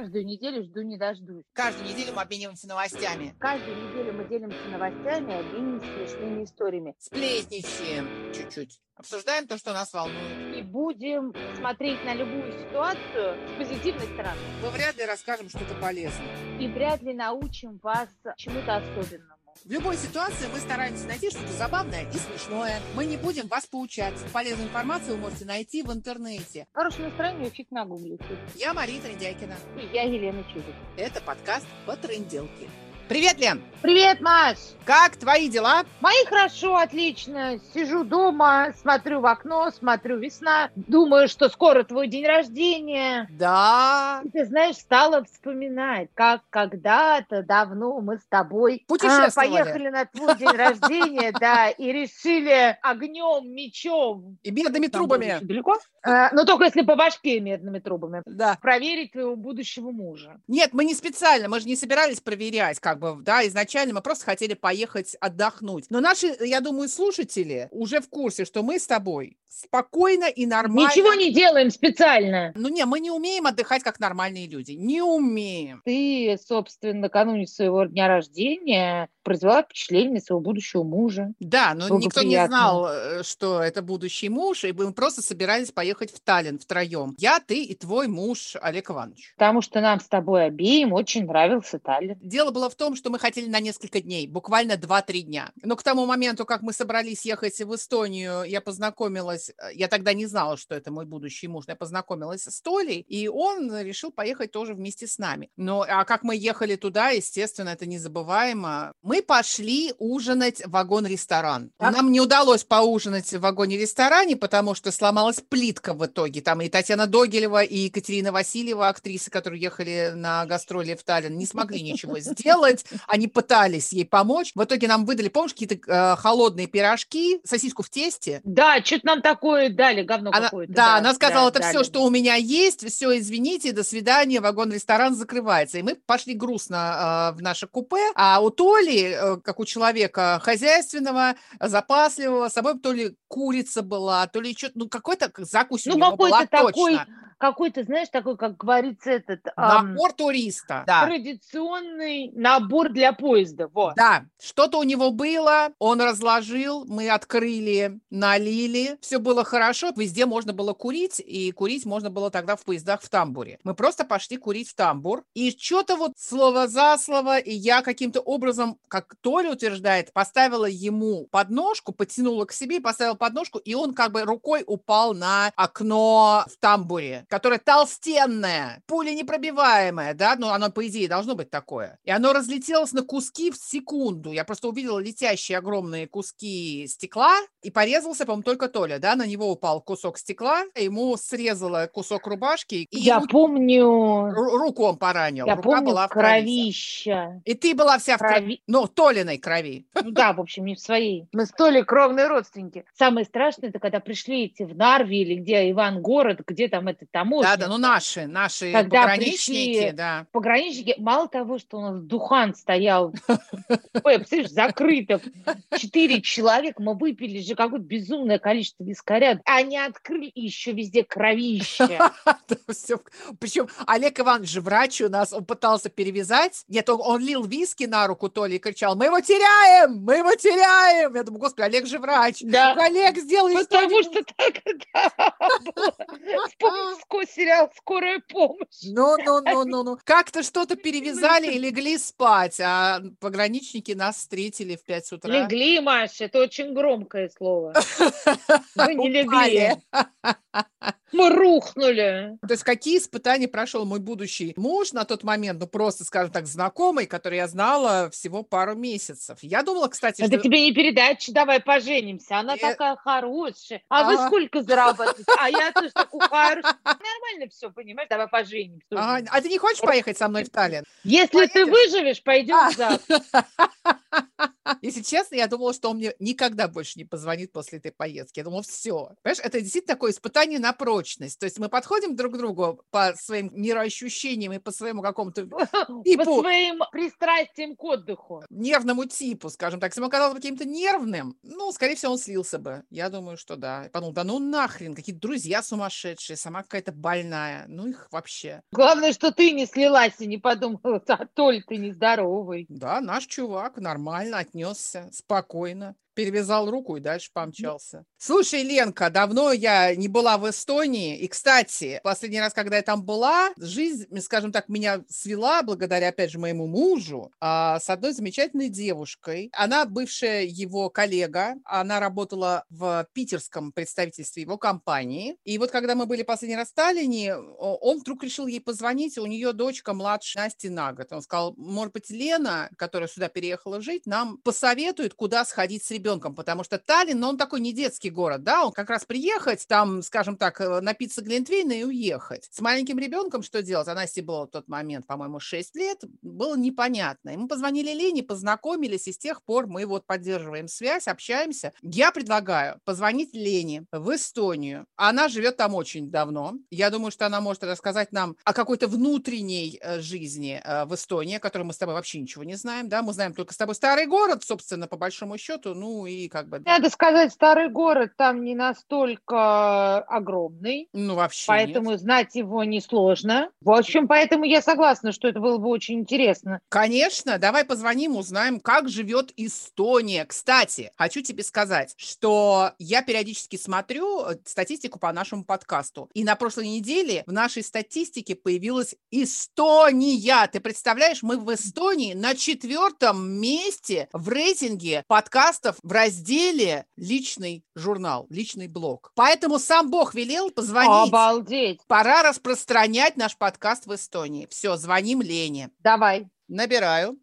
Каждую неделю жду не дождусь. Каждую неделю мы обмениваемся новостями. Каждую неделю мы делимся новостями обмениваемся смешными историями. Сплетничаем чуть-чуть. Обсуждаем то, что нас волнует. И будем смотреть на любую ситуацию с позитивной стороны. Мы вряд ли расскажем что-то полезное. И вряд ли научим вас чему-то особенному. В любой ситуации мы стараемся найти что-то забавное и смешное. Мы не будем вас поучать. Полезную информацию вы можете найти в интернете. Хорошее настроение фиг нагуглите. Я Мария Трендяйкина. И я Елена Чудик. Это подкаст по тренделке. Привет, Лен! Привет, Маш! Как твои дела? Мои хорошо, отлично. Сижу дома, смотрю в окно, смотрю весна. Думаю, что скоро твой день рождения. Да. И ты знаешь, стала вспоминать, как когда-то давно мы с тобой а, поехали на твой день рождения, да, и решили огнем, мечом. И медными трубами. Далеко? А, Ну, только если по башке медными трубами. Да. Проверить твоего будущего мужа. Нет, мы не специально, мы же не собирались проверять, как бы, да, изначально мы просто хотели поехать отдохнуть. Но наши, я думаю, слушатели уже в курсе, что мы с тобой спокойно и нормально... Ничего не делаем специально. Ну не, мы не умеем отдыхать как нормальные люди. Не умеем. Ты, собственно, накануне своего дня рождения произвела впечатление своего будущего мужа. Да, но никто не знал, э, что это будущий муж, и мы просто собирались поехать в Таллин втроем. Я, ты и твой муж Олег Иванович. Потому что нам с тобой обеим очень нравился Таллин. Дело было в том, что мы хотели на несколько дней, буквально 2-3 дня. Но к тому моменту, как мы собрались ехать в Эстонию, я познакомилась, э, я тогда не знала, что это мой будущий муж, я познакомилась с Толей, и он решил поехать тоже вместе с нами. Но а как мы ехали туда, естественно, это незабываемо. Мы пошли ужинать в вагон-ресторан. Нам не удалось поужинать в вагоне-ресторане, потому что сломалась плитка в итоге. Там и Татьяна Догилева, и Екатерина Васильева, актрисы, которые ехали на гастроли в Таллин, не смогли ничего сделать. Они пытались ей помочь. В итоге нам выдали, помнишь, какие-то э, холодные пирожки, сосиску в тесте. Да, что-то нам такое дали, говно Она- какое-то. да, она сказала, да, это все, дали. что у меня есть, все, извините, до свидания, вагон-ресторан закрывается. И мы пошли грустно э, в наше купе, а у Толи, э, как у человека хозяйственного, запасливого, с собой то ли курица была, то ли что-то, ну какой-то закусь у Ну, него была какой-то такой, точно. Какой-то, знаешь, такой, как говорится, этот Набор туриста. Да. традиционный набор для поезда. Вот. Да, что-то у него было, он разложил, мы открыли, налили, все было хорошо, везде можно было курить, и курить можно было тогда в поездах в тамбуре. Мы просто пошли курить в тамбур, и что-то вот слово за слово, и я каким-то образом, как Толя утверждает, поставила ему подножку, потянула к себе, поставила подножку, и он как бы рукой упал на окно в тамбуре, которое толстенное, пуля непробиваемое, да, ну оно, по идее, должно быть такое. И оно разлетелось на куски в секунду. Я просто увидела летящие огромные куски стекла, и порезался, по-моему, только Толя, да, на него упал кусок стекла, ему срезало кусок рубашки, и Я ру- помню, ру- руку он поранил. я Рука помню была в крови. кровища. И ты была вся в крови. Ну, Толиной крови. Ну да, в общем, не в своей. Мы с Толей кровные родственники. Самое страшное, это когда пришли эти в Нарве или где Иван-город, где там это таможня. Да, да, ну наши, наши Когда пограничники, пришли- да. Пограничники, мало того, что у нас духан стоял, представляешь, закрыто, четыре человека, мы выпили же какое-то безумное количество вискаря, они открыли еще везде кровище. Причем Олег Иванович же врач у нас, он пытался перевязать. Нет, он, он лил виски на руку Толи и кричал, мы его теряем, мы его теряем. Я думаю, господи, Олег же врач. Да. Олег, сделай Потому что-нибудь». что тогда было. Ска- сериал «Скорая помощь». Ну, ну, ну, ну, ну. Как-то что-то перевязали и легли спать, а пограничники нас встретили в 5 утра. Легли, Маша, это очень громкое слово. Мы не легли, мы рухнули. То есть какие испытания прошел мой будущий муж на тот момент, ну просто, скажем так, знакомый, который я знала всего пару месесов. Я думала, кстати, Это что... тебе не передача, давай поженимся. Она Э, такая хорошая. А вы ага. сколько зарабатывааете? А я такую хорошую. Нормально все, понимаешь? Давай поженимся. Ага, А ты не хочешь поехать со мной в Таллин? Если ты поедешь? выживешь, пойдем А. завтра. Если честно, я думала, что он мне никогда больше не позвонит после этой поездки. Я думала, все. Понимаешь, это действительно такое испытание на прочность. То есть мы подходим друг к другу по своим мироощущениям и по своему какому-то типу... По своим пристрастиям к отдыху. Нервному типу, скажем так. Если бы он оказался каким-то нервным, ну, скорее всего, он слился бы. Я думаю, что да. Я подумал, да ну нахрен, какие-то друзья сумасшедшие, сама какая-то больная. Ну их вообще. Главное, что ты не слилась и не подумала, а Толь, ты нездоровый. Да, наш чувак нормально отнесся, спокойно перевязал руку и дальше помчался. Слушай, Ленка, давно я не была в Эстонии. И, кстати, последний раз, когда я там была, жизнь, скажем так, меня свела, благодаря, опять же, моему мужу, а, с одной замечательной девушкой. Она бывшая его коллега. Она работала в питерском представительстве его компании. И вот когда мы были последний раз в Сталине, он вдруг решил ей позвонить. У нее дочка младше Насти на год. Он сказал, может быть, Лена, которая сюда переехала жить, нам посоветует, куда сходить с ребенком ребенком, потому что Таллин, ну, он такой не детский город, да, он как раз приехать, там, скажем так, э, напиться Глинтвейна и уехать. С маленьким ребенком что делать? А Насте было в тот момент, по-моему, 6 лет, было непонятно. И мы позвонили Лене, познакомились, и с тех пор мы вот поддерживаем связь, общаемся. Я предлагаю позвонить Лене в Эстонию. Она живет там очень давно. Я думаю, что она может рассказать нам о какой-то внутренней э, жизни э, в Эстонии, о которой мы с тобой вообще ничего не знаем, да, мы знаем только с тобой старый город, собственно, по большому счету, ну, и как бы... Надо сказать, старый город там не настолько огромный. Ну, вообще Поэтому нет. знать его несложно. В общем, поэтому я согласна, что это было бы очень интересно. Конечно, давай позвоним, узнаем, как живет Эстония. Кстати, хочу тебе сказать, что я периодически смотрю э, статистику по нашему подкасту. И на прошлой неделе в нашей статистике появилась Эстония. Ты представляешь, мы в Эстонии на четвертом месте в рейтинге подкастов в разделе «Личный журнал», «Личный блог». Поэтому сам Бог велел позвонить. Обалдеть. Пора распространять наш подкаст в Эстонии. Все, звоним Лене. Давай. Набираю.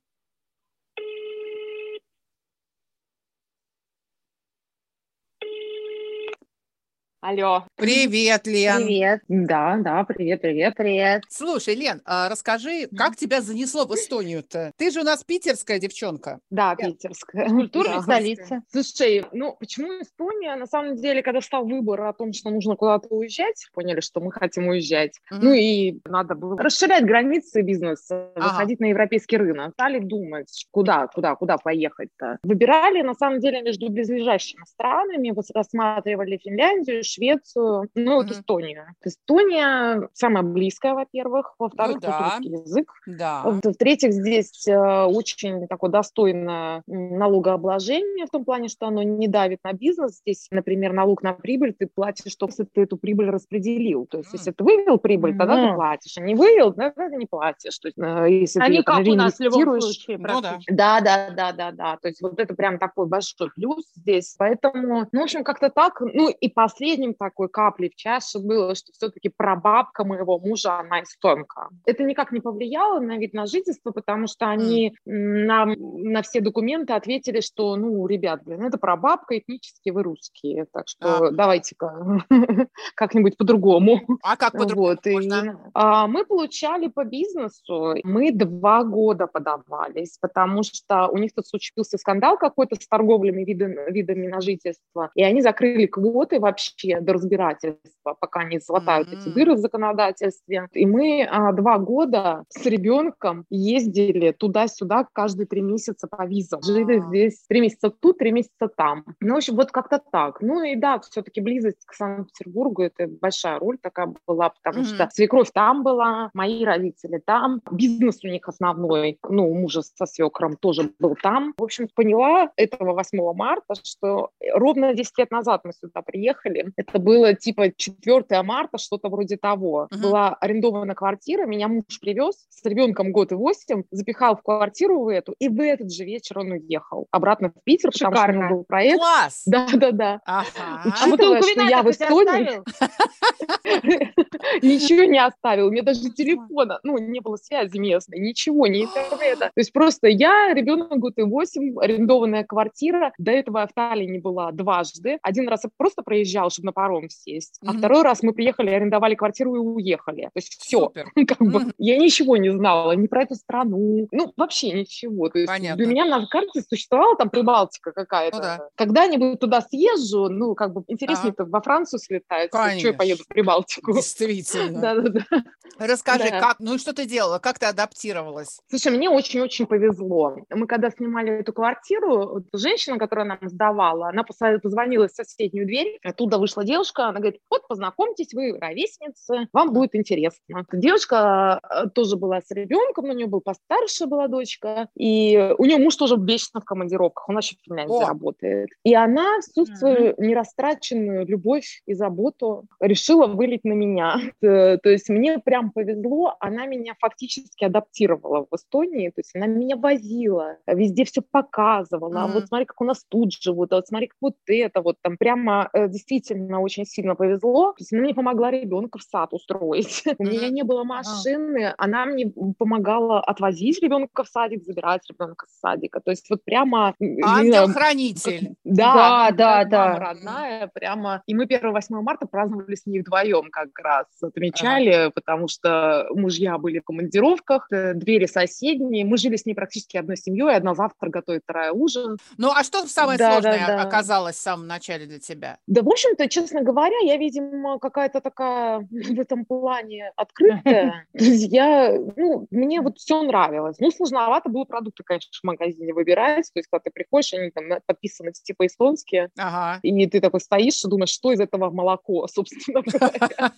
Алло. Привет, Лен. Привет. Да, да, привет, привет, привет. Слушай, Лен, а расскажи, как тебя занесло в Эстонию-то? Ты же у нас питерская девчонка. Да, питерская. Культурная столица. Слушай, ну почему Эстония? На самом деле, когда стал выбор о том, что нужно куда-то уезжать, поняли, что мы хотим уезжать. Mm-hmm. Ну и надо было расширять границы бизнеса, ага. выходить на европейский рынок. Стали думать, куда, куда, куда поехать-то. Выбирали, на самом деле, между близлежащими странами. Вот рассматривали Финляндию, Швецию, ну, вот mm-hmm. Эстонию. Эстония самая близкая, во-первых, во-вторых, ну, да. русский язык. Да. В-третьих, здесь э, очень такое достойное налогообложение в том плане, что оно не давит на бизнес. Здесь, например, налог на прибыль ты платишь, что если ты эту прибыль распределил. То есть, если ты вывел прибыль, тогда mm-hmm. ты платишь, а не вывел, тогда ты не платишь. То есть, э, если а ты не как у нас в любом случае, ну, да. да, да, да, да, да. То есть, вот это прям такой большой плюс здесь. Поэтому, ну, в общем, как-то так. Ну, и последний последним такой каплей в чаше было, что все-таки прабабка моего мужа, она эстонка. Это никак не повлияло на вид на жительство, потому что они mm. нам на все документы ответили, что, ну, ребят, блин, это прабабка, этнически вы русские, так что а. давайте-ка как-нибудь по-другому. А как по-другому вот, и, а, Мы получали по бизнесу, мы два года подавались, потому что у них тут случился скандал какой-то с торговлями видами, видами на жительство, и они закрыли квоты вообще вообще до разбирательства, пока не залатают mm-hmm. эти дыры в законодательстве. И мы а, два года с ребенком ездили туда-сюда каждые три месяца по визам. Жили ah. здесь три месяца тут, три месяца там. Ну, в общем, вот как-то так. Ну и да, все-таки близость к Санкт-Петербургу, это большая роль такая была, потому mm-hmm. что свекровь там была, мои родители там, бизнес у них основной, ну, у мужа со свекром тоже был там. В общем, поняла этого 8 марта, что ровно 10 лет назад мы сюда приехали, это было типа 4 марта, что-то вроде того. Uh-huh. Была арендована квартира, меня муж привез с ребенком год и восемь, запихал в квартиру в эту, и в этот же вечер он уехал обратно в Питер, Шикарно. потому что у него был проект. Класс! Да-да-да. Ага. Учитывая, а что я в Эстонии... ничего не оставил. Меня даже телефона, ну, не было связи местной, ничего, ни интернета. То есть просто я, ребенок год и 8, арендованная квартира. До этого я в Таллине была дважды. Один раз я просто проезжал, чтобы на паром сесть. А второй раз мы приехали, арендовали квартиру и уехали. То есть все. Как бы, я ничего не знала ни про эту страну. Ну, вообще ничего. То есть Понятно. для меня на карте существовала там Прибалтика какая-то. Ну да. Когда-нибудь туда съезжу, ну, как бы интереснее-то во Францию слетать. Что я поеду в Прибалтику? Действительно. Да-да-да. Расскажи, Да. как, ну что ты делала, как ты адаптировалась? Слушай, мне очень-очень повезло. Мы когда снимали эту квартиру, женщина, которая нам сдавала, она позвонила в соседнюю дверь, оттуда вышла девушка, она говорит, вот, познакомьтесь, вы ровесницы, вам будет интересно. Девушка э, тоже была с ребенком, у нее был постарше была дочка, и у нее муж тоже вечно в командировках, он вообще в Финляндии О. работает. И она всю свою нерастраченную любовь и заботу решила вылить на меня. Э, То есть мне прям повезло, она меня фактически адаптировала в Эстонии, то есть она меня возила, везде все показывала, а вот смотри, как у нас тут живут, а вот смотри, как вот это, вот там прямо э, действительно очень сильно повезло. То есть она мне помогла ребенка в сад устроить. У меня не было машины, она мне помогала отвозить ребенка в садик, забирать ребенка с садика. То есть вот прямо... Ангел-хранитель. Да, да, да, родная, прямо. И мы 1-8 марта праздновали с ней вдвоем как раз. Отмечали, потому что мужья были в командировках, э, двери соседние. Мы жили с ней практически одной семьей. Одна завтра готовит, вторая ужин. Ну, а что самое сложное оказалось в самом начале для тебя? Да, в общем-то, честно говоря, я, видимо, какая-то такая в этом плане открытая. То есть я, ну, мне вот все нравилось. Ну, сложновато было продукты, конечно, в магазине выбирать. То есть, когда ты приходишь, они там подписаны типа эстонские. Ага. И ты такой стоишь и думаешь, что из этого молоко, собственно говоря.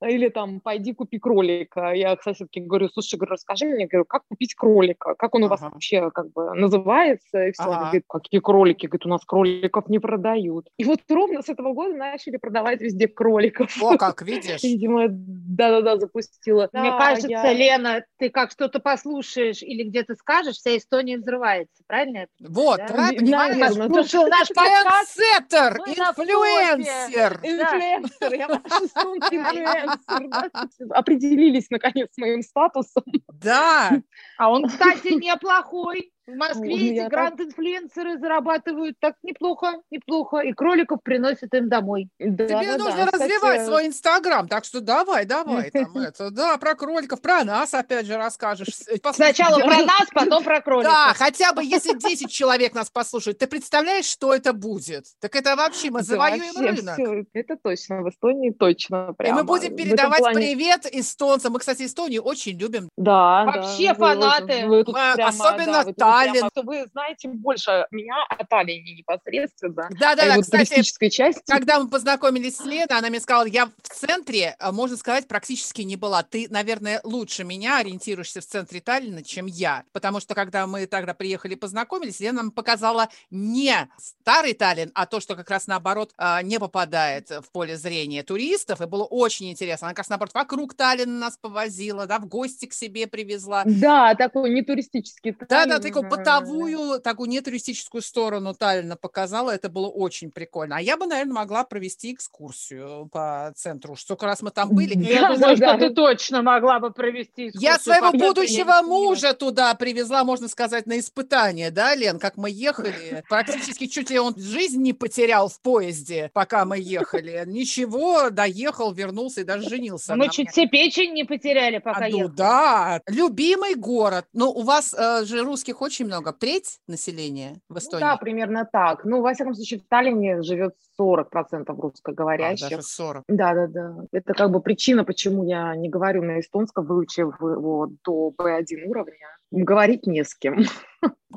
Или там, пойди купи кролика. Я соседке говорю, слушай, говорю, расскажи мне, говорю, как купить кролика? Как он у вас вообще как бы называется? И все. Говорит, какие кролики? Говорит, у нас кроликов не продают. И вот ровно с этого года начали продавать везде кроликов. О, как видишь. Видимо, да-да-да, запустила. Мне Да, кажется, я- Лена, ты как что-то послушаешь или где-то скажешь, вся Эстония взрывается, правильно? Вот, да? Не- понимаешь? да. Послушал наш подкаст, инфлюенсер. Инфлюенсер, я инфлюенсер. Определились, наконец, с моим статусом. Да, а он, кстати, неплохой. В Москве Ну, эти грант-инфлюенсеры зарабатывают так неплохо, неплохо, и кроликов приносят им домой. тебе нужно развивать свой инстаграм, так что давай, давай, там это, да, про кроликов, про нас опять же расскажешь. Послушай, Сначала про нас, потом про кроликов. Да, хотя бы если 10 человек нас послушают, ты представляешь, что это будет? Так это вообще мы завоюем рынок. Это точно, в Эстонии точно. И прямо. мы будем передавать плане- привет эстонцам. Мы, кстати, Эстонию очень любим. Да, Вообще да, вы- фанаты. вы прямо, особенно да, Таллин. прямо- Вы знаете больше меня о Таллине непосредственно. а Да-да-да, его кстати, туристической части. когда мы познакомились с Леной, она мне сказала, я в центре, а, можно сказать, практически не была. Ты, наверное, лучше меня ориентируешься в центре Таллина, чем я. Потому что, когда мы тогда приехали и познакомились, Лена нам показала не старый Таллин, а то, что как раз наоборот а, не попадает в поле зрения туристов. И было очень интересно. Она как раз наоборот вокруг Таллина нас повозила, да, в гости к себе привезла. Да, такой не туристический Да, да, э, бытовую, такую нетуристическую сторону Таллина показала. Это было очень прикольно. А я бы, наверное, могла провести экскурсию по центру. Сколько раз мы там были. Я думаю, что ты точно могла бы провести Я экскурсию своего по будущего мужа туда привезла, можно сказать, на испытание, да, Лен, как мы ехали. Практически чуть ли он жизнь не потерял в поезде, пока мы ехали. Ничего, доехал, вернулся и даже женился. Мы чуть все печень не потеряли, пока А, ну ехали. да, любимый город. Ну, у вас э, же русских очень много. Треть населения в Ну Эстонии? да, примерно так. Ну, во всяком случае, в Таллине живет 40% А, русскоговорящих. даже 40. Да, да, да. Это как бы причина, почему я не говорю на эстонском, выучив его до B1 уровня. Говорить не с кем.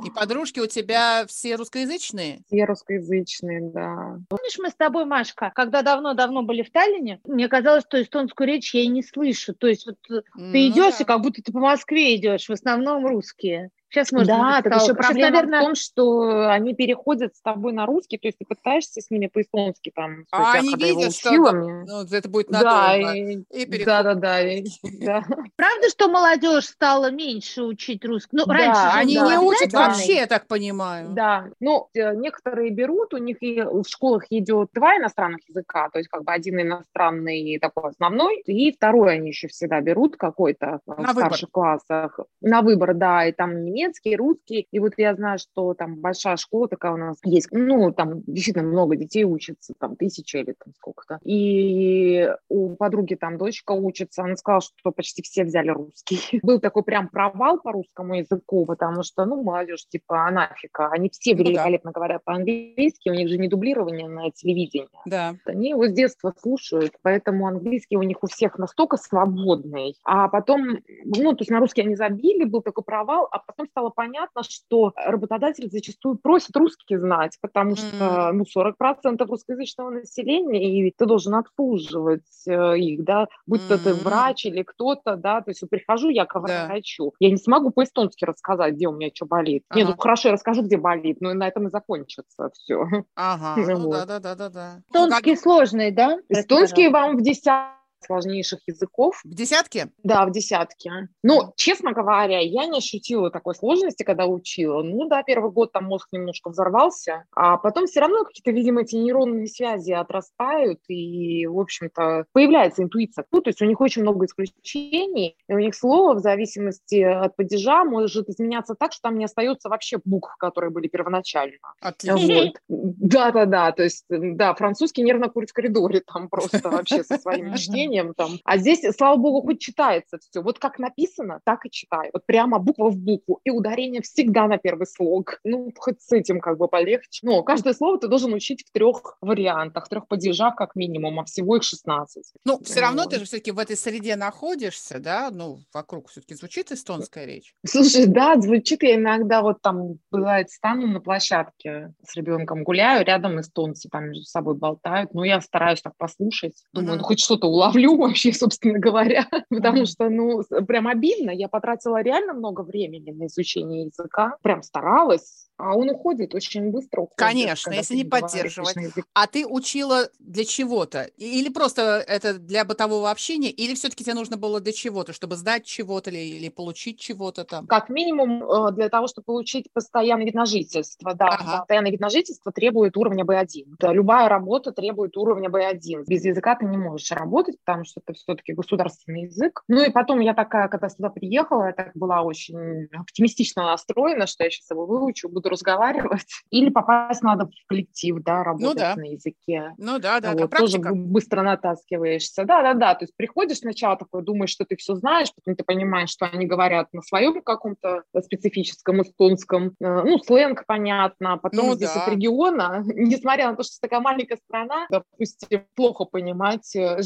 И подружки у тебя все русскоязычные? Все русскоязычные, да. Помнишь, мы с тобой, Машка, когда давно-давно были в Таллине, мне казалось, что эстонскую речь я и не слышу. То есть вот э, ты Ну идешь, да. и как будто ты по Москве идешь, в основном русские. Сейчас можно Да, так еще Сейчас, проблема наверное, в том, что они переходят с тобой на русский, то есть ты пытаешься с ними по-эстонски там. А я они видят, что учила, там, мне- ну, это будет Да, надолго. и- И переход. да, да, да, и- да. правда, что молодежь стала меньше учить русский? Ну, Да, раньше Они не учат вообще, я так понимаю. Да, ну, э, некоторые берут, у них и в школах идет два иностранных языка, то есть как бы один иностранный такой основной, и второй они еще всегда берут какой-то На в выбор. старших классах. На выбор, да, и там немецкий, русский, и вот я знаю, что там большая школа такая у нас есть, ну, там действительно много детей учатся, там тысяча или там сколько-то, и у подруги там дочка учится, она сказала, что почти все взяли русский. Был такой прям провал по русскому языку, потому что, ну, молодежь типа анафика, они все Ну великолепно говорят по-английски, у них же не дублирование на телевидении. Да. Они его с детства слушают, поэтому английский у них у всех настолько свободный. А потом, ну, то есть на русский они забили, был такой провал, а потом стало понятно, что работодатели зачастую просят русский знать, потому что, ну, 40% русскоязычного населения, и ты должен обслуживать э, их, да, будь то ты врач или кто-то, да, то есть вот прихожу я к Да. врачу, я не смогу по-эстонски рассказать, где у меня что болит. Не, ну Ага. хорошо, я расскажу, где болит, но на этом и закончится все. Ага. Ну Ну вот. да, да, да, да, да. Ну, как- Эстонский сложный, да? Эстонский вам в десятке сложнейших языков. В десятке? Да, в десятке. Ну, честно говоря, я не ощутила такой сложности, когда учила. Ну да, первый год там мозг немножко взорвался, а потом все равно какие-то, видимо, эти нейронные связи отрастают, и, в общем-то, появляется интуиция. Ну, то есть у них очень много исключений, и у них слово в зависимости от падежа может изменяться так, что там не остается вообще букв, которые были первоначально. Отлично. Вот. Да-да-да, то есть, да, французский нервно курит в коридоре там просто вообще со своим чтением там. А здесь, слава богу, хоть читается все. Вот как написано, так и читаю. Вот прямо буква в букву. И ударение всегда на первый слог. Ну, хоть с этим как бы полегче. Но каждое слово ты должен учить в трех вариантах, в трех падежах как минимум, а всего их 16. Ну, все равно ты же все-таки в этой среде находишься, да? Ну, вокруг все-таки звучит эстонская речь. Слушай, да, звучит, я иногда вот там, бывает, стану на площадке с ребенком гуляю, рядом эстонцы там между собой болтают, но я стараюсь так послушать, думаю, ну хоть что-то уловлю вообще, собственно говоря, потому что, ну, прям обидно, я потратила реально много времени на изучение языка, прям старалась, а он уходит очень быстро. уходит, Конечно, если не поддерживать. А ты учила для чего-то? Или просто это для бытового общения? Или все-таки тебе нужно было для чего-то, чтобы сдать чего-то или, или получить чего-то там? Как минимум э, для того, чтобы получить постоянный вид на жительство. Да, Ага. да. постоянный вид на жительство требует уровня B1. Да, любая работа требует уровня B1. Без языка ты не можешь работать, потому что это все-таки государственный язык. Ну и потом я такая, когда сюда приехала, я так была очень оптимистично настроена, что я сейчас его выучу, буду разговаривать. Или попасть надо в коллектив, да, работать да. на языке. Ну да, да, Вот, тоже быстро натаскиваешься. Да, да, да. То есть приходишь сначала такой, думаешь, что ты все знаешь, потом ты понимаешь, что они говорят на своем каком-то специфическом эстонском. Э, Ну, сленг, понятно. А Потом Ну здесь да. от региона, несмотря на то, что такая маленькая страна, допустим, плохо понимать э,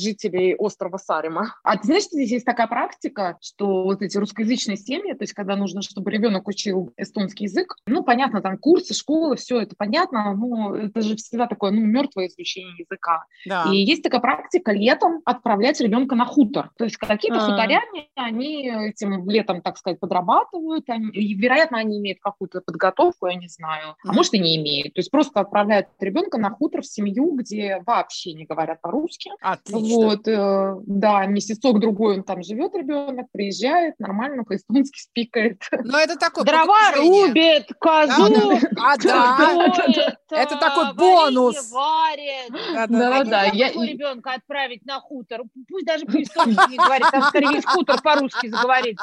жителей острова Сарима. А ты знаешь, что здесь есть такая практика, что вот эти русскоязычные семьи, то есть когда нужно, чтобы ребенок учил эстонский язык, ну, понятно, там курсы, школы, все это понятно, но это же всегда такое, ну, мертвое изучение языка. Да. И есть такая практика летом отправлять ребенка на хутор. То есть какие-то А. хуторяне, они этим летом, так сказать, подрабатывают. Они, и, вероятно, они имеют какую-то подготовку, я не знаю. А может, и не имеют. То есть просто отправляют ребенка на хутор в семью, где вообще не говорят по-русски. Отлично. Вот, э, да, месяцок-другой он там живет, ребенок, приезжает, нормально по-эстонски спикает. Но это такое Дрова рубит, Да, козу да. А, да. доит, Это а, такой бонус. варит. Да, да, Да, да. Да, я- ребенка отправить на хутор? Пусть даже по-эстонски не говорит, там скорее весь хутор по-русски заговорит.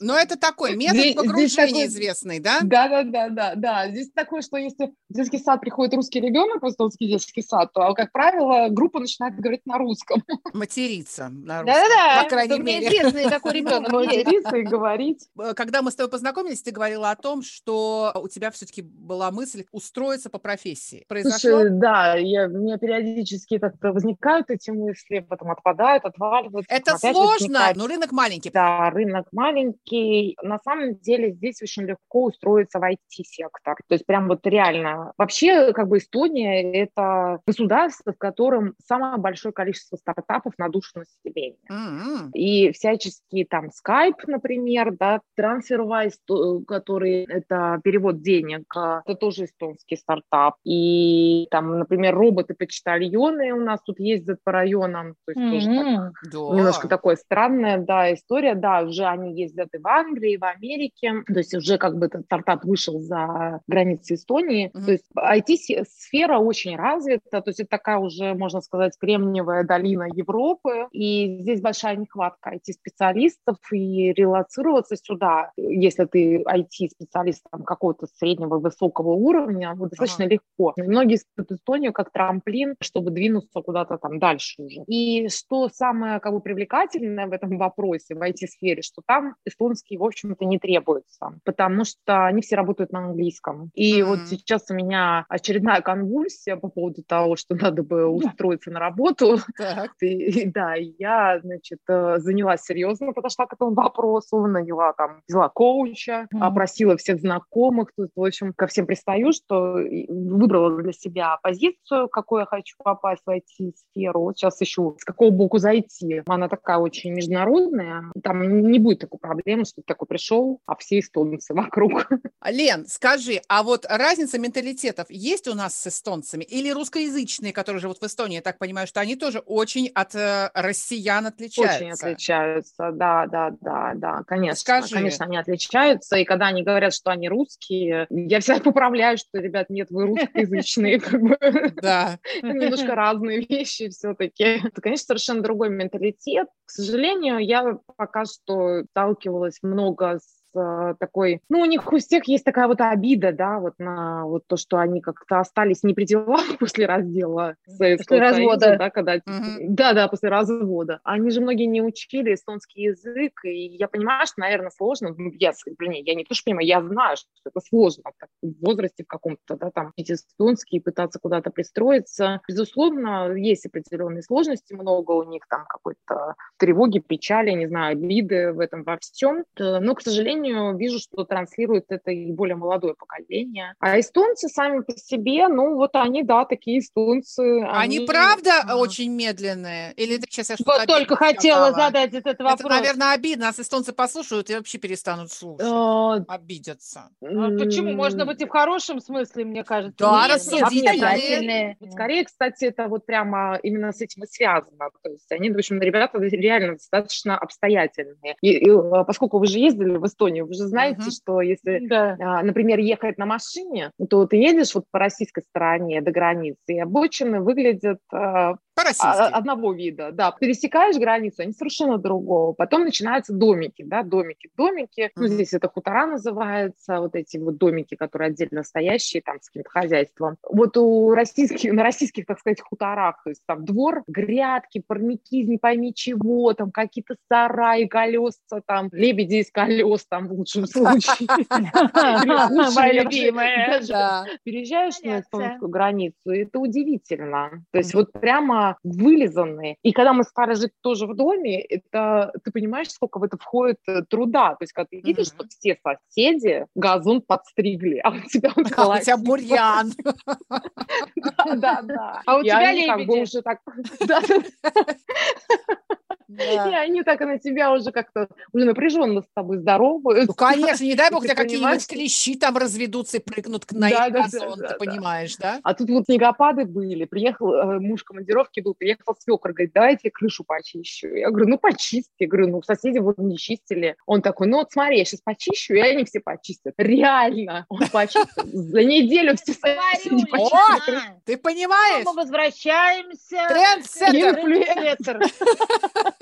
Но это такой метод Здесь- здесь погружения такой- известный, да? Да, да, да, да, да. Здесь такое, что если в детский сад приходит русский ребенок, в эстонский детский сад, то, как правило, группа начинает говорить на русском. Материться на русском, Да-да-да, по крайней мере. такой ребенок есть. Материться и говорить. Э, Когда мы с тобой познакомились, ты говорила о том, что у тебя все-таки была мысль устроиться по профессии. Произошло? Слушай, да, я, у меня периодически как-то возникают эти мысли, потом отпадают, отваливаются. Это сложно, возникают. но рынок маленький. Да, рынок маленький. На самом деле здесь очень легко устроиться в IT-сектор. То есть прям вот реально. Вообще, как бы Эстония — это государство, в котором самое большое количество стартапов стартапов на душу населения. Mm-hmm. И всяческие там Skype, например, да, TransferWise, который это перевод денег, а, это тоже эстонский стартап. И там, например, роботы-почтальоны у нас тут ездят по районам, то есть mm-hmm. тоже так, да. немножко такое странная, да, история, да, уже они ездят и в Англии, и в Америке, то есть уже как бы этот стартап вышел за границы Эстонии, mm-hmm. то есть IT-сфера очень развита, то есть это такая уже, можно сказать, кремниевая долина Европы, и здесь большая нехватка IT-специалистов, и релацироваться сюда, если ты IT-специалист какого-то среднего, высокого уровня, вот, достаточно ага. легко. Многие используют Эстонию как трамплин, чтобы двинуться куда-то там дальше уже. И что самое как бы привлекательное в этом вопросе, в IT-сфере, что там эстонский, в общем-то, не требуется, потому что они все работают на английском. И mm-hmm. вот сейчас у меня очередная конвульсия по поводу того, что надо бы устроиться на работу. И, да, я, значит, э, занялась серьезно, подошла к этому вопросу, наняла там, взяла коуча, mm-hmm. опросила всех знакомых, тут, в общем, ко всем пристаю, что выбрала для себя позицию, какую я хочу попасть в IT-сферу. Вот сейчас ищу, с какого боку зайти. Она такая очень международная, там не будет такой проблемы, что ты такой пришел, а все эстонцы вокруг. Лен, скажи, а вот разница менталитетов есть у нас с эстонцами? Или русскоязычные, которые живут в Эстонии, я так понимаю, что они тоже очень от э, россиян отличаются? Очень отличаются, да, да, да, да, конечно. Скажи. Конечно, они отличаются, и когда они говорят, что они русские, я всегда поправляю, что, ребят, нет, вы русскоязычные, как бы. Да. Немножко разные вещи все-таки. Это, конечно, совершенно другой менталитет. К сожалению, я пока что сталкивалась много с такой, ну, у них у всех есть такая вот обида, да, вот на вот то, что они как-то остались не при делах после раздела Советского после Союза, развода. да, когда, mm-hmm. да, да, после развода. Они же многие не учили эстонский язык, и я понимаю, что, наверное, сложно, ну, я, блин, я не то, что понимаю, я знаю, что это сложно так, в возрасте в каком-то, да, там, эти эстонский, пытаться куда-то пристроиться. Безусловно, есть определенные сложности, много у них там какой-то тревоги, печали, не знаю, обиды в этом во всем, но, к сожалению, сожалению, вижу, что транслирует это и более молодое поколение. А эстонцы сами по себе, ну вот они, да, такие эстонцы. Они, они правда а... очень медленные? Или это сейчас я что-то Вот только хотела сказала? задать этот вопрос. Это, наверное, обидно. Нас эстонцы послушают и вообще перестанут слушать. А... Обидятся. А почему? Можно быть и в хорошем смысле, мне кажется. Да, рассудительные. Скорее, кстати, это вот прямо именно с этим и связано. То есть они, в общем, ребята реально достаточно обстоятельные. И, и поскольку вы же ездили в Эстонию, Эстонию. Вы же знаете, uh-huh. что если, да. а, например, ехать на машине, то ты едешь вот по российской стороне до границы, и обочины выглядят а, а, одного вида, да. Пересекаешь границу, они совершенно другого. Потом начинаются домики, да, домики, домики. Ну, здесь это хутора называются, вот эти вот домики, которые отдельно стоящие, там, с каким-то хозяйством. Вот у российских, на российских, так сказать, хуторах, то есть там двор, грядки, парники не пойми чего, там какие-то сараи, колеса, там, лебеди из колес, там, в лучшем случае. Моя любимая. Переезжаешь на эстонскую границу, это удивительно. То есть вот прямо вылизанные. И когда мы стали жить тоже в доме, это ты понимаешь, сколько в это входит э, труда. То есть, когда ты видишь, mm-hmm. что все соседи газон подстригли, а у тебя он а у тебя бурьян. Да, да. А у тебя лебеди. уже так... Да. И они так на тебя уже как-то уже напряженно с тобой здороваются. Ну, конечно, не дай бог, у тебя какие-нибудь клещи там разведутся и прыгнут на да, газон, да, ты понимаешь, да? А тут вот снегопады были, приехал э, муж командировки был, приехал свекр, говорит, давайте крышу почищу. Я говорю, ну почисти. Я говорю, ну соседи вот не чистили. Он такой, ну вот смотри, я сейчас почищу, и они все почистят. Реально, он почистил. За неделю все соседи почистили. Ты понимаешь? Мы возвращаемся. Трендсеттер.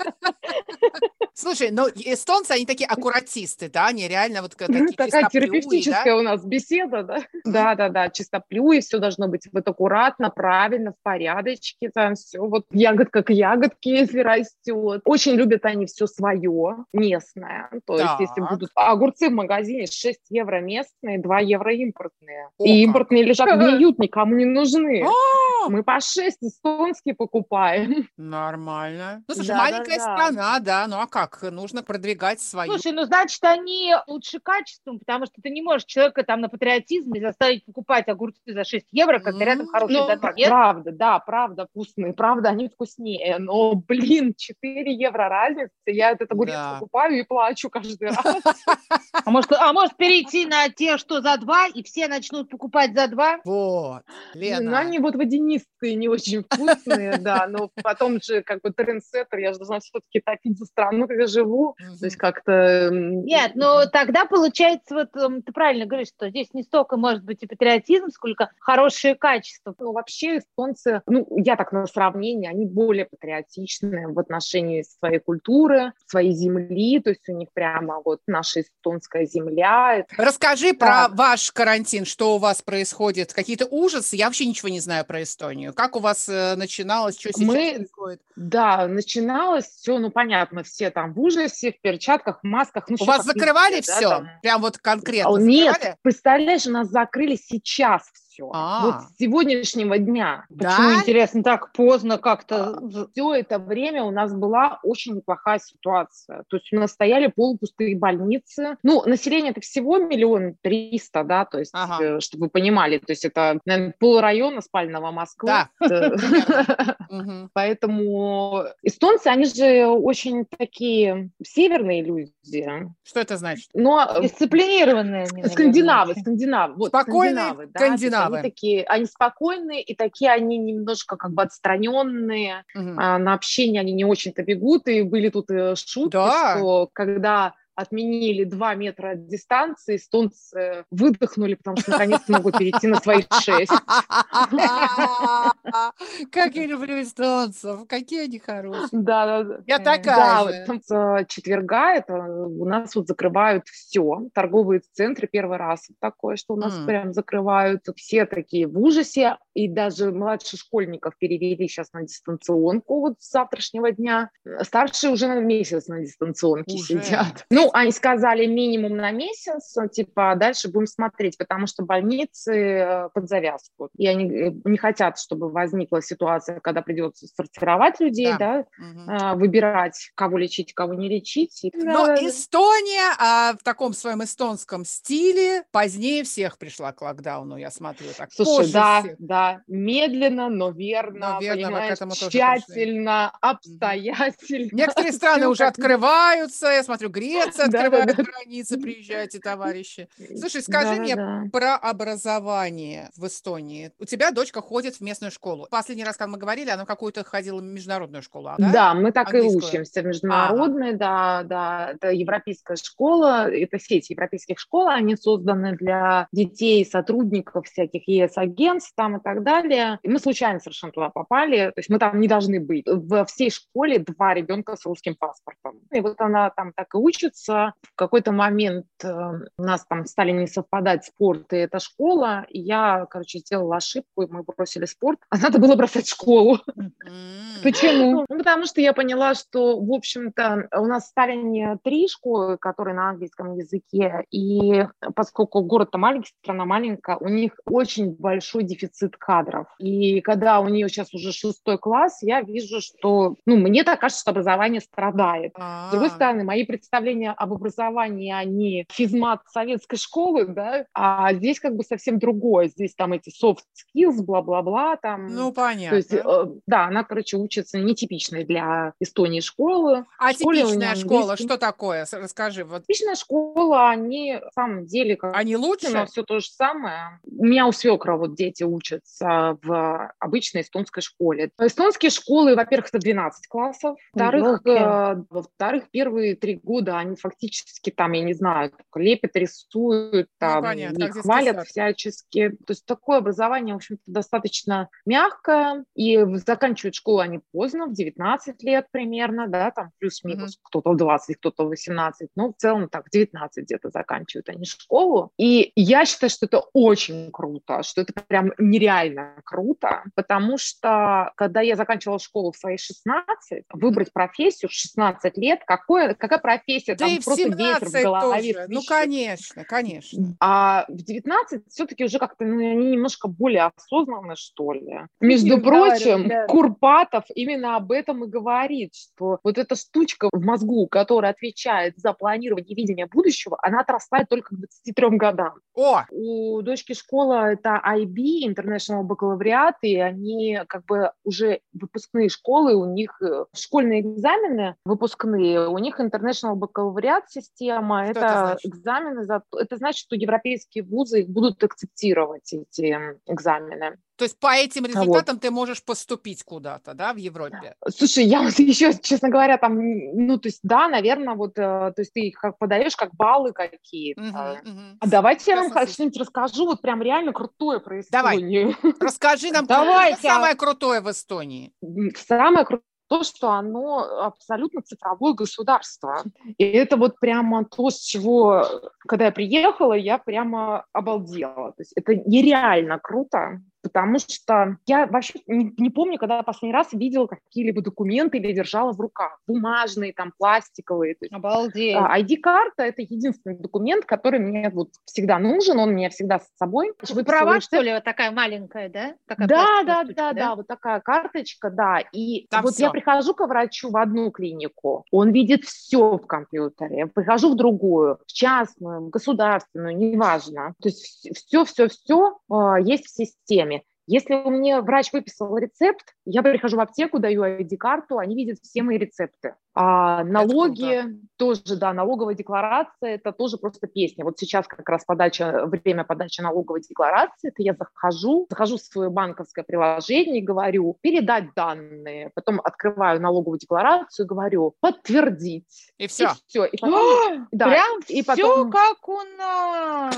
Слушай, ну эстонцы, они такие аккуратисты, да, они реально вот такие Такая терапевтическая да? у нас беседа, да? Да, да, да, чистоплюй, все должно быть вот аккуратно, правильно, в порядочке, там все вот ягодка к ягодке, если растет. Очень любят они все свое, местное. То есть, если будут огурцы в магазине 6 евро местные, 2 евро импортные. О, И импортные лежат, гниют, никому не нужны. А! Мы по 6 эстонские покупаем. Нормально. Ну, слушай, маленькая страна, да, ну а как? нужно продвигать свою. Слушай, ну значит, они лучше качеством, потому что ты не можешь человека там на патриотизм заставить покупать огурцы за 6 евро, когда рядом М, хороший Ну. Нет? правда, да, правда вкусные, правда, они вкуснее. Но, блин, 4 евро разница, я этот огурец Да. покупаю и плачу каждый раз. А может, а может перейти на те, что за 2, и все начнут покупать за 2? Вот, Ну, Лена. они вот водянистые, не очень вкусные, да, но потом же как бы трендсеттер, я же должна все-таки топить за страну, где я живу, то есть как-то... Нет, но тогда получается, вот м, ты правильно говоришь, что здесь не столько может быть и патриотизм, сколько хорошее качество. Ну, вообще эстонцы, ну, я так на сравнение, они более патриотичны в отношении своей культуры, своей земли, то есть у них прямо вот наша эстонская земля. Расскажи Да. про ваш карантин, что у вас происходит, какие-то ужасы. Я вообще ничего не знаю про Эстонию. Как у вас э, начиналось, что сейчас Мы- происходит? Да, начиналось все, ну, понятно, все там в ужасе, в перчатках, в масках. Ну, У вас закрывали да, все? там. Прям вот конкретно Нет, закрывали? представляешь, нас закрыли сейчас все. А. Вот с сегодняшнего дня. Да? Почему, интересно, так поздно как-то? Все это время у нас была очень неплохая ситуация. То есть у нас стояли полупустые больницы. Ну, население это всего миллион триста, да, то есть, Ага. э, чтобы вы понимали, то есть это, наверное, полрайона спального Москвы. Да. Э. Поэтому эстонцы, они же очень такие северные люди. Что это значит? Но Дисциплинированные. они, наверное, Скандинавы, скандинавы. Спокойные скандинавы, скандинавы. Они такие, они спокойные, и такие они немножко как бы отстраненные. Мгм. А, на общение они не очень-то бегут, и были тут э, шутки, Да. что когда отменили два метра дистанции, эстонцы выдохнули, потому что наконец-то могут перейти на свои шесть. Как я люблю эстонцев, какие они хорошие. Да, да, да. Я Э, такая Да, же. с четверга это у нас вот закрывают все. Торговые центры первый раз такое, что у нас прям закрывают. Все такие в ужасе. И даже младших школьников перевели сейчас на дистанционку вот с завтрашнего дня. Старшие уже на месяц на дистанционке Уже. сидят. Ну, они сказали минимум на месяц, типа, а дальше будем смотреть, потому что больницы э, под завязку. И они э, не хотят, чтобы возникла ситуация, когда придется сортировать людей, Да. да, а, выбирать, кого лечить, кого не лечить. Но Да, Эстония а, в таком своем эстонском стиле позднее всех пришла к локдауну, я смотрю. Так, Слушай, да, всех. да, медленно, но верно, Но верно, к этому тоже тщательно, обстоятельно. Некоторые страны уже открываются. Я смотрю, Греция Да, да, открывает да. границы, приезжайте, товарищи. Слушай, скажи мне про образование в Эстонии. У тебя дочка ходит в местную школу. Последний раз, когда мы говорили, она какую-то ходила в международную школу, а, Да? да? мы так и учимся в международной, да, да, это европейская школа, это сеть европейских школ, они созданы для детей, сотрудников всяких ЕС-агентств там и так далее. И мы случайно совершенно туда попали, то есть мы там не должны быть. Во всей школе два ребенка с русским паспортом. И вот она там так и учится. В какой-то момент э, у нас там стали не совпадать спорт и эта школа, и я, короче, сделала ошибку, и мы бросили спорт, а надо было бросать школу. Почему? Ну, потому что я поняла, что, в общем-то, у нас в Сталине три школы, которые на английском языке, и поскольку город-то маленький, страна маленькая, у них очень большой дефицит кадров. И когда у нее сейчас уже шестой класс, я вижу, что, ну, мне так кажется, что образование страдает. С другой А. стороны, мои представления об образовании, они физмат советской школы, да, а здесь как бы совсем другое. Здесь там эти soft skills, бла-бла-бла, там. Ну, То понятно. есть, э, да, она, короче, учится нетипичной для Эстонии школы. а школе типичная школа, английский. что такое? Расскажи. Вот Типичная школа, они на самом деле как они лучше? все то же самое. У меня у свекра вот дети учатся в обычной эстонской школе. Эстонские школы, во-первых, это 12 классов. Во-вторых, э, во-вторых, первые три года они фактически там, я не знаю, лепят, рисуют, там, понятно, и хвалят всячески. То есть такое образование, в общем-то, достаточно мягкое. И заканчивают школу они поздно, в 19 лет примерно, да, там плюс-минус, кто-то в 20, кто-то в 18. Ну, в целом так, в 19 где-то заканчивают они школу. И я считаю, что это очень круто, что это прям нереально нереально круто, потому что, когда я заканчивала школу в свои 16, выбрать профессию в 16 лет, какое, какая профессия, Да там и просто ветер в 17 голове тоже. Ну, конечно, конечно. А в 19 все-таки уже как-то ну, они немножко более осознанны, что ли. Между разговаривают, прочим, да. Курпатов именно об этом и говорит, что вот эта штучка в мозгу, которая отвечает за планирование и видение будущего, она отрастает только к 23 годам. О, У дочки школа это IB, International Baccalaureate, и они как бы уже выпускные школы, у них э, школьные экзамены выпускные, у них International Baccalaureate система, Что это это, значит? экзамены, за, это значит, что европейские вузы их будут акцептировать, эти экзамены. То есть по этим вот. результатам ты можешь поступить куда-то, да, в Европе? Слушай, я вот еще, честно говоря, там, ну, то есть, да, наверное, вот, э, то есть ты как подаешь, как баллы какие-то. Мгм, мгм. А давайте я вам что-нибудь расскажу, вот прям реально крутое про Давай. Эстонию. Расскажи нам, Давайте, а- самое крутое в Эстонии. Самое крутое то, что оно абсолютно цифровое государство. И это вот прямо то, с чего, когда я приехала, я прямо обалдела. То есть это нереально круто, потому что я вообще не, не помню, когда я последний раз видела какие-либо документы или держала в руках. Бумажные, там, пластиковые. То есть Обалдеть. а, ID-карта – это единственный документ, который мне вот всегда нужен, он у меня всегда с собой. Вы права, что ли, вот такая маленькая, да? Такая Да, да, штучка, да, да, вот такая карточка, да. И Там вот всё. я прихожу к врачу в одну клинику, он видит все в компьютере. Я прихожу в другую, в частную, в государственную, неважно. То есть все, все, все есть в системе. Если у меня врач выписал рецепт, я прихожу в аптеку, даю ID-карту, они видят все мои рецепты. А налоги тоже, да, налоговая декларация, это тоже просто песня. Вот сейчас как раз подача, время подачи налоговой декларации, это я захожу, захожу в свое банковское приложение и говорю, передать данные, потом открываю налоговую декларацию и говорю, подтвердить. И все. все. И потом, да, Прям и все потом- как у нас.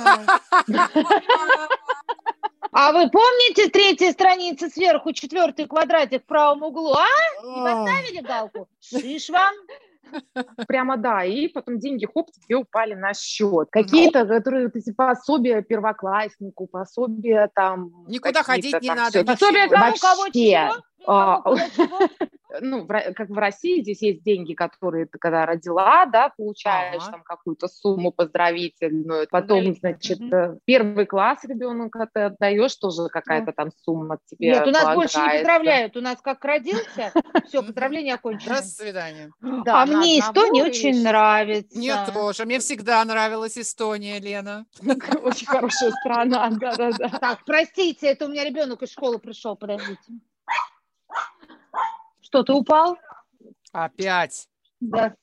А вы помните третья страница сверху, четвертый квадратик в правом углу, а? Не поставили галку? Шиш вам. Прямо да, и потом деньги, хоп, тебе упали на счет. Какие-то, которые вот эти пособия первокласснику, пособия там... Никуда ходить не там надо. Пособие кому кого чего? Ну, как в России, здесь есть деньги, которые ты когда родила, да, получаешь Ага. там какую-то сумму поздравительную, потом, Поздравительную, значит, э, первый класс ребенок ты отдаешь, тоже какая-то там сумма тебе Нет, у нас больше не поздравляют. У нас как родился, все, поздравление окончено. До свидания. Да, А мне Эстония очень нравится. Мне тоже. Мне всегда нравилась Эстония, Лена. Очень хорошая страна, да-да-да. Так, простите, это у меня ребенок из школы пришел, подождите. Что, ты упал? Опять. Да.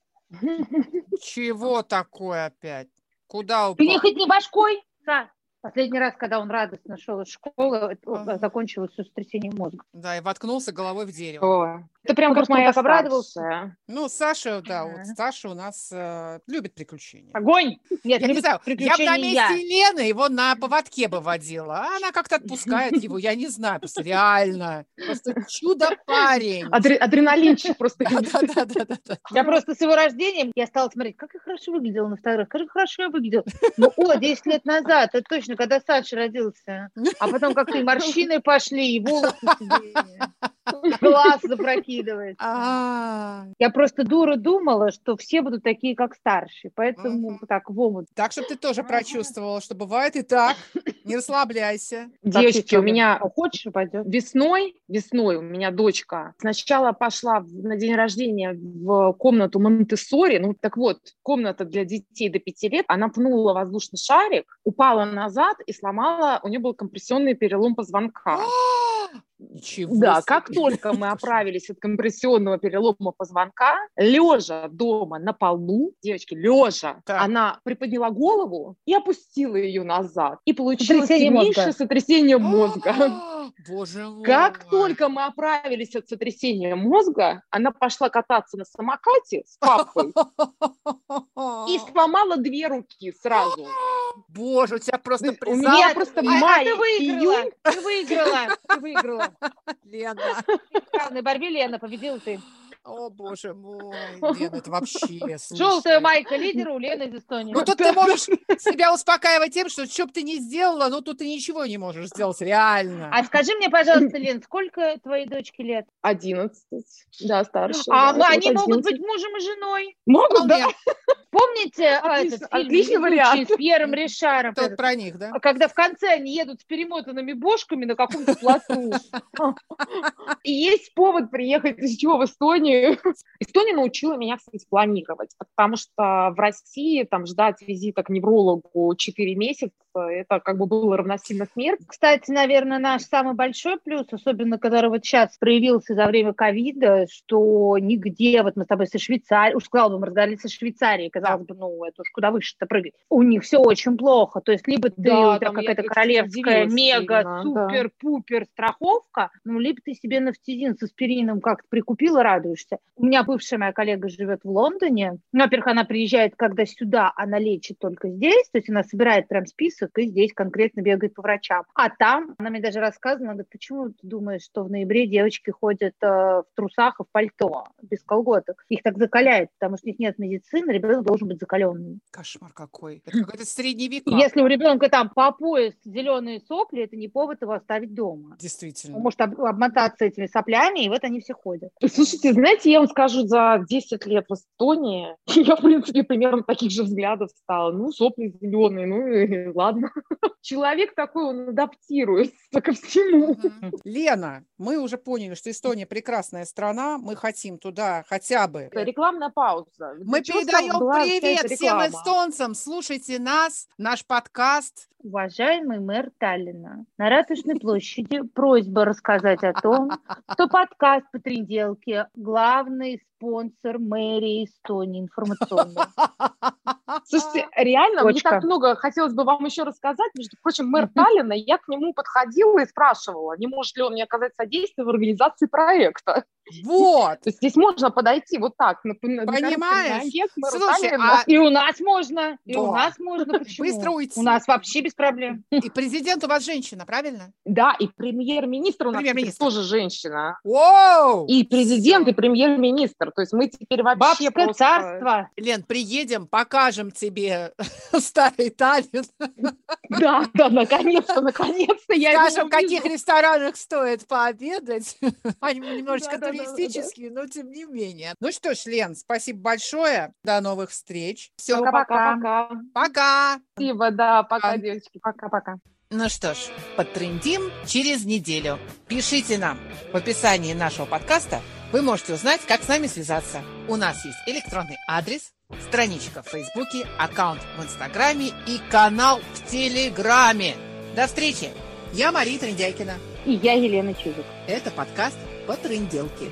Чего такое опять? Куда Ты не упал? хоть не башкой? Да. Последний раз, когда он радостно шел из школы, Ага. закончилось с сотрясением мозга. Да, и воткнулся головой в дерево. О, Это прям Ну, как моя так обрадовался. Ну, Саша, да, Ага. вот Саша у нас э, любит приключения. Огонь! Нет, Я не знаю, я бы на месте Лены его на поводке бы водила, а она как-то отпускает его, я не знаю, просто реально, просто чудо-парень. Адре- адреналинчик просто. Я просто с его рождением, я стала смотреть, как я хорошо выглядела на фотографиях, как хорошо я выглядела. Ну, о, 10 лет назад, это точно, когда Саша родился. А потом как-то и морщины пошли, и волосы глаз запрокидывается. А, Я просто дура думала, что все будут такие, как старшие, поэтому так в омут. Так, чтобы ты тоже прочувствовала, что бывает и так. Не расслабляйся. Девочки, у меня А хочешь, пойдем. весной, весной у меня дочка сначала пошла на день рождения в комнату Монтессори. Ну, так вот, комната для детей до пяти лет. Она пнула воздушный шарик, упала назад и сломала, у нее был компрессионный перелом позвонка. Ничего Да, себе. как только мы оправились от компрессионного перелома позвонка, лежа дома на полу, девочки, лежа, Так. она приподняла голову и опустила ее назад. И получилось Сотрясение мозга. сильнейшее сотрясение мозга. Боже мой. Как только мы оправились от сотрясения мозга, она пошла кататься на самокате с папой и сломала две руки сразу. Боже, у тебя просто У меня просто а, май, а июнь. ты выиграла, ты выиграла. Лена. В равной борьбе Лена победила ты. О, боже мой, Лена, это вообще, Желтая майка лидера у Лены из Эстонии. Ну, тут ты можешь себя успокаивать тем, что что бы ты ни сделала, ну, тут ты ничего не можешь сделать, реально. А скажи мне, пожалуйста, Лен, сколько твоей дочке лет? Одиннадцать. Да, старше. А да, они могут 11. быть мужем и женой. Могут, да? Помните а, Отлично- этот фильм отличный вариант. с Пьером Ришаром? Этот, про них, да? Когда в конце они едут с перемотанными бошками на каком-то плоту. И есть повод приехать из чего в Эстонию. Эстония научила меня, кстати, планировать, потому что в России там ждать визита к неврологу 4 месяца, это как бы было равносильно смерти. Кстати, наверное, наш самый большой плюс, особенно который вот сейчас проявился за время ковида, что нигде, вот мы с тобой со Швейцарией, уж сказала бы, мы разговаривали со Швейцарией, казалось бы, ну, это уж куда выше-то прыгать. У них все очень плохо, то есть либо ты Да, у тебя какая-то королевская, мега, да. супер-пупер страховка, ну, либо ты себе нафтизин с аспирином как-то прикупила, радуешься. У меня бывшая моя коллега живет в Лондоне. Ну, во-первых, она приезжает, когда сюда, она лечит только здесь, то есть она собирает прям список и здесь конкретно бегает по врачам. А там, она мне даже рассказывала, она говорит, почему ты думаешь, что в ноябре девочки ходят э, в трусах и в пальто, без колготок? Их так закаляет, потому что у них нет медицины, ребенок должен быть закаленным. Кошмар какой. Это какой-то средний век. Если у ребенка там по пояс зеленые сопли, это не повод его оставить дома. Действительно. Он может об- обмотаться этими соплями, и вот они все ходят. Слушайте, знаете, я вам скажу, за 10 лет в Эстонии я, в принципе, примерно таких же взглядов стала. Ну, сопли зеленые, ну и ладно. Человек такой, он адаптируется ко всему. Лена, мы уже поняли, что Эстония прекрасная страна, мы хотим туда хотя бы. Это Рекламная пауза. Мы чего передаем привет всем эстонцам. Слушайте нас, наш подкаст. Уважаемый мэр Таллина, на Ратушной площади просьба рассказать о том, что подкаст по тренделке главный спонсор мэрии Эстонии информационный. Слушайте, реально, мне так много хотелось бы вам еще рассказать. Между прочим, мэр Таллина, я к нему подходила и спрашивала, не может ли он мне оказать содействие в организации проекта. Вот. То есть здесь можно подойти вот так. Понимаешь? Слушай, а И у нас можно, и у нас можно. Почему? Быстро уйти. У нас вообще без проблем. и президент у вас женщина, правильно? Да, и премьер-министр у нас тоже женщина. Воу! И президент, и премьер-министр. То есть мы теперь вообще Бабское просто... царство. Лен, приедем, покажем тебе старый Таллин, Да, да, наконец-то, наконец-то я скажем, в каких ресторанах стоит пообедать. Они немножечко туристические, но тем не менее. Ну что ж, Лен, спасибо большое. До новых встреч. Все, Пока-пока. пока. Спасибо, да, пока, Пока. девочки, пока-пока. Ну что ж, потрендим через неделю. Пишите нам в описании нашего подкаста. Вы можете узнать, как с нами связаться. У нас есть электронный адрес, страничка в Фейсбуке, аккаунт в Инстаграме и канал в Телеграме. До встречи! Я Мария Трендяйкина. И я Елена Чижик. Это подкаст по тренделке.